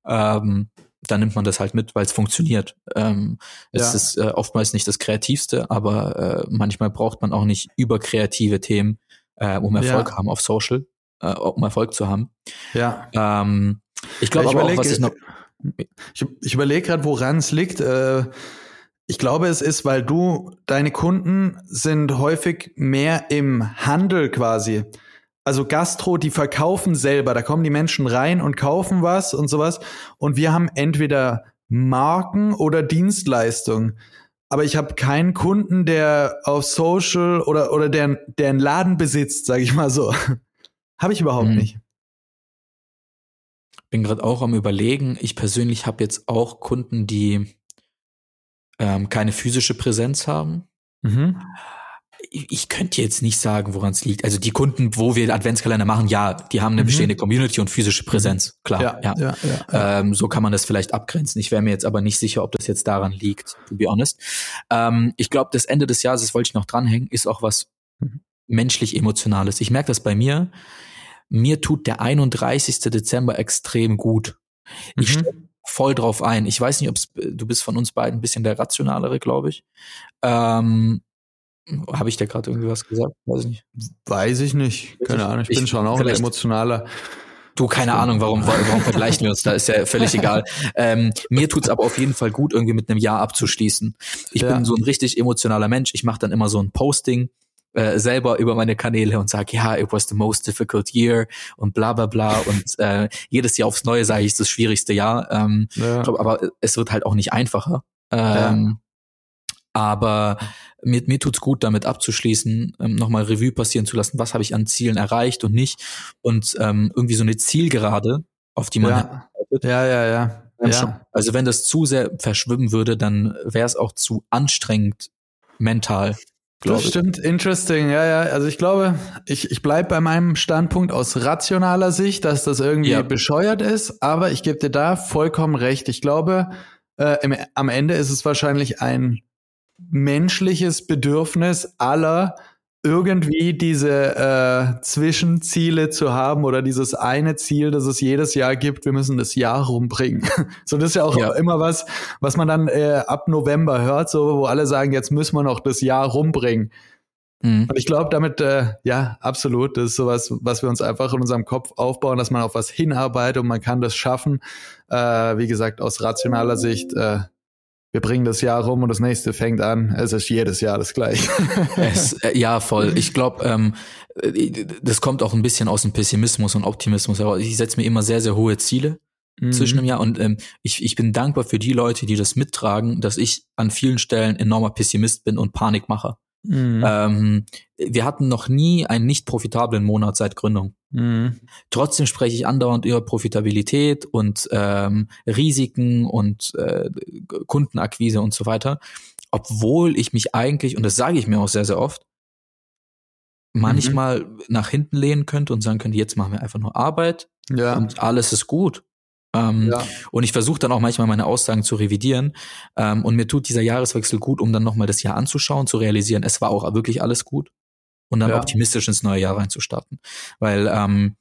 Ähm, dann nimmt man das halt mit, weil es funktioniert. Ähm, ja. Es ist äh, oftmals nicht das Kreativste, aber äh, manchmal braucht man auch nicht überkreative Themen, äh, um Erfolg ja. haben auf Social, äh, um Erfolg zu haben. Ja. Ähm, ich glaube aber überleg, auch, was ich noch. Ich, ich überlege gerade, woran es liegt. Äh, ich glaube, es ist, weil du, deine Kunden sind häufig mehr im Handel quasi also Gastro, die verkaufen selber. Da kommen die Menschen rein und kaufen was und sowas. Und wir haben entweder Marken oder Dienstleistungen. Aber ich habe keinen Kunden, der auf Social oder, oder der, der einen Laden besitzt, sage ich mal so. habe ich überhaupt mhm. nicht. Bin gerade auch am überlegen. Ich persönlich habe jetzt auch Kunden, die ähm, keine physische Präsenz haben. Mhm ich könnte jetzt nicht sagen, woran es liegt. Also die Kunden, wo wir Adventskalender machen, ja, die haben eine mhm. bestehende Community und physische Präsenz, klar. Ja, ja. ja, ja ähm, so kann man das vielleicht abgrenzen. Ich wäre mir jetzt aber nicht sicher, ob das jetzt daran liegt, to be honest. Ähm, ich glaube, das Ende des Jahres, das wollte ich noch dranhängen, ist auch was mhm. menschlich Emotionales. Ich merke das bei mir. Mir tut der 31. Dezember extrem gut. Ich mhm. stelle voll drauf ein. Ich weiß nicht, ob du bist von uns beiden ein bisschen der rationalere, glaube ich. Ähm, habe ich da gerade irgendwie was gesagt? Weiß ich nicht. Weiß ich nicht. Keine Ahnung. Ich, ich bin schon auch ein emotionaler. Du, keine Ahnung, warum, warum vergleichen wir uns da, ist ja völlig egal. Ähm, mir tut's aber auf jeden Fall gut, irgendwie mit einem Jahr abzuschließen. Ich ja. bin so ein richtig emotionaler Mensch. Ich mache dann immer so ein Posting äh, selber über meine Kanäle und sage, ja, it was the most difficult year und bla bla bla. Und äh, jedes Jahr aufs Neue sage ich, ist das schwierigste Jahr. Ähm, ja. glaub, aber es wird halt auch nicht einfacher. Ähm, ja. Aber mir, mir tut's gut, damit abzuschließen, ähm, nochmal Revue passieren zu lassen, was habe ich an Zielen erreicht und nicht. Und ähm, irgendwie so eine Zielgerade, auf die man ja, ja, ja, ja. ja. Also wenn das zu sehr verschwimmen würde, dann wäre es auch zu anstrengend mental. Das stimmt, interesting, ja, ja. Also ich glaube, ich, ich bleib bei meinem Standpunkt aus rationaler Sicht, dass das irgendwie ja. bescheuert ist, aber ich gebe dir da vollkommen recht. Ich glaube, äh, im, am Ende ist es wahrscheinlich ein menschliches Bedürfnis aller, irgendwie diese äh, Zwischenziele zu haben oder dieses eine Ziel, das es jedes Jahr gibt, wir müssen das Jahr rumbringen. so, das ist ja auch ja. immer was, was man dann äh, ab November hört, so wo alle sagen, jetzt müssen wir noch das Jahr rumbringen. Mhm. Und ich glaube damit, äh, ja, absolut, das ist sowas, was wir uns einfach in unserem Kopf aufbauen, dass man auf was hinarbeitet und man kann das schaffen. Äh, wie gesagt, aus rationaler Sicht äh, wir bringen das Jahr rum und das nächste fängt an. Es ist jedes Jahr das gleiche. es, äh, ja, voll. Ich glaube, ähm, äh, das kommt auch ein bisschen aus dem Pessimismus und Optimismus heraus. Ich setze mir immer sehr, sehr hohe Ziele mhm. zwischen dem Jahr und ähm, ich, ich bin dankbar für die Leute, die das mittragen, dass ich an vielen Stellen enormer Pessimist bin und Panikmacher. Mhm. Ähm, wir hatten noch nie einen nicht profitablen Monat seit Gründung. Mhm. Trotzdem spreche ich andauernd über Profitabilität und ähm, Risiken und äh, Kundenakquise und so weiter. obwohl ich mich eigentlich, und das sage ich mir auch sehr, sehr oft, manchmal mhm. nach hinten lehnen könnte und sagen könnte, jetzt machen wir einfach nur Arbeit ja. und alles ist gut. Ähm, ja. Und ich versuche dann auch manchmal meine Aussagen zu revidieren. Ähm, und mir tut dieser Jahreswechsel gut, um dann nochmal das Jahr anzuschauen, zu realisieren, es war auch wirklich alles gut. Und dann ja. optimistisch ins neue Jahr reinzustarten. Weil, ähm,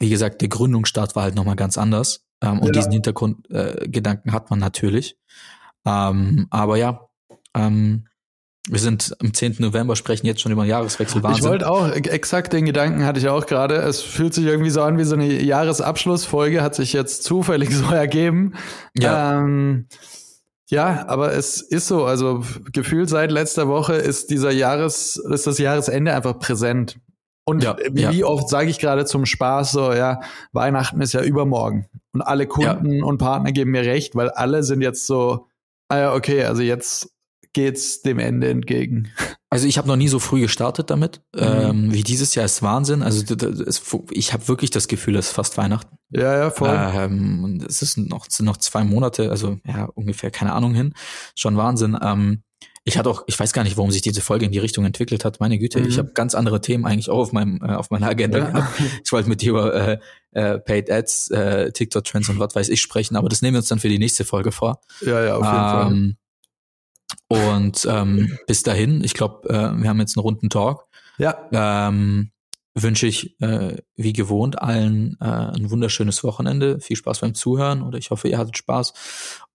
wie gesagt, der Gründungsstart war halt nochmal ganz anders. Ähm, und ja. diesen Hintergrundgedanken äh, hat man natürlich. Ähm, aber ja, ähm, wir sind am 10. November, sprechen jetzt schon über den Jahreswechsel. Wahnsinn. Ich wollte auch, exakt den Gedanken hatte ich auch gerade. Es fühlt sich irgendwie so an wie so eine Jahresabschlussfolge, hat sich jetzt zufällig so ergeben. Ja. Ähm, ja, aber es ist so, also gefühlt seit letzter Woche ist dieser Jahres, ist das Jahresende einfach präsent. Und ja, wie, ja. oft sage ich gerade zum Spaß so, ja, Weihnachten ist ja übermorgen. Und alle Kunden ja. und Partner geben mir recht, weil alle sind jetzt so, ah ja, okay, also jetzt geht's dem Ende entgegen. Also ich habe noch nie so früh gestartet damit. Mhm. Ähm, wie dieses Jahr ist Wahnsinn. Also ich habe wirklich das Gefühl, es ist fast Weihnachten. Ja, ja, voll. Ähm, und es ist noch, sind noch zwei Monate, also ja, ungefähr, keine Ahnung hin. Schon Wahnsinn. Ähm, ich hatte auch, ich weiß gar nicht, warum sich diese Folge in die Richtung entwickelt hat. Meine Güte, mhm. ich habe ganz andere Themen eigentlich auch auf meinem äh, auf meiner Agenda ja. gehabt. Ich wollte mit dir über äh, äh, Paid Ads, äh, TikTok Trends und was weiß ich sprechen, aber das nehmen wir uns dann für die nächste Folge vor. Ja, ja, auf jeden ähm, Fall. Und ähm, bis dahin, ich glaube, äh, wir haben jetzt einen runden Talk. Ja. Ähm, wünsche ich äh, wie gewohnt allen äh, ein wunderschönes Wochenende. Viel Spaß beim Zuhören oder ich hoffe, ihr hattet Spaß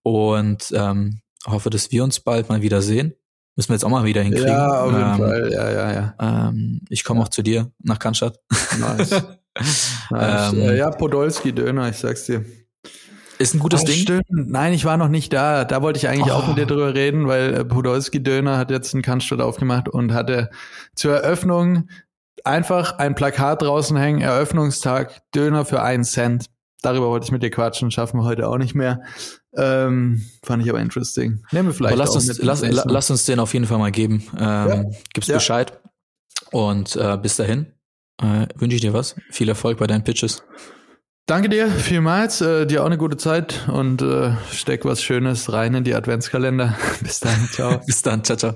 und ähm, hoffe, dass wir uns bald mal wieder sehen. Müssen wir jetzt auch mal wieder hinkriegen. Ja, auf jeden ähm, Fall. Ja, ja, ja. Ähm, ich komme auch zu dir nach Cannstatt. Nice. nice. ähm, ja, Podolski Döner, ich sag's dir. Ist ein gutes Ach, Ding. Stimmt. Nein, ich war noch nicht da. Da wollte ich eigentlich oh. auch mit dir oh. drüber reden, weil äh, Podolski Döner hat jetzt einen Cannstatt aufgemacht und hatte zur Eröffnung einfach ein Plakat draußen hängen, Eröffnungstag, Döner für einen Cent. Darüber wollte ich mit dir quatschen, schaffen wir heute auch nicht mehr. Ähm, fand ich aber interesting. Nehmen wir vielleicht. Aber lass uns, lass, lass uns den auf jeden Fall mal geben. Ähm, ja. Gib's ja. Bescheid. Und äh, bis dahin äh, wünsche ich dir was. Viel Erfolg bei deinen Pitches. Danke dir vielmals. Äh, dir auch eine gute Zeit und äh, steck was Schönes rein in die Adventskalender. bis dann. Ciao. bis dann. Ciao, ciao.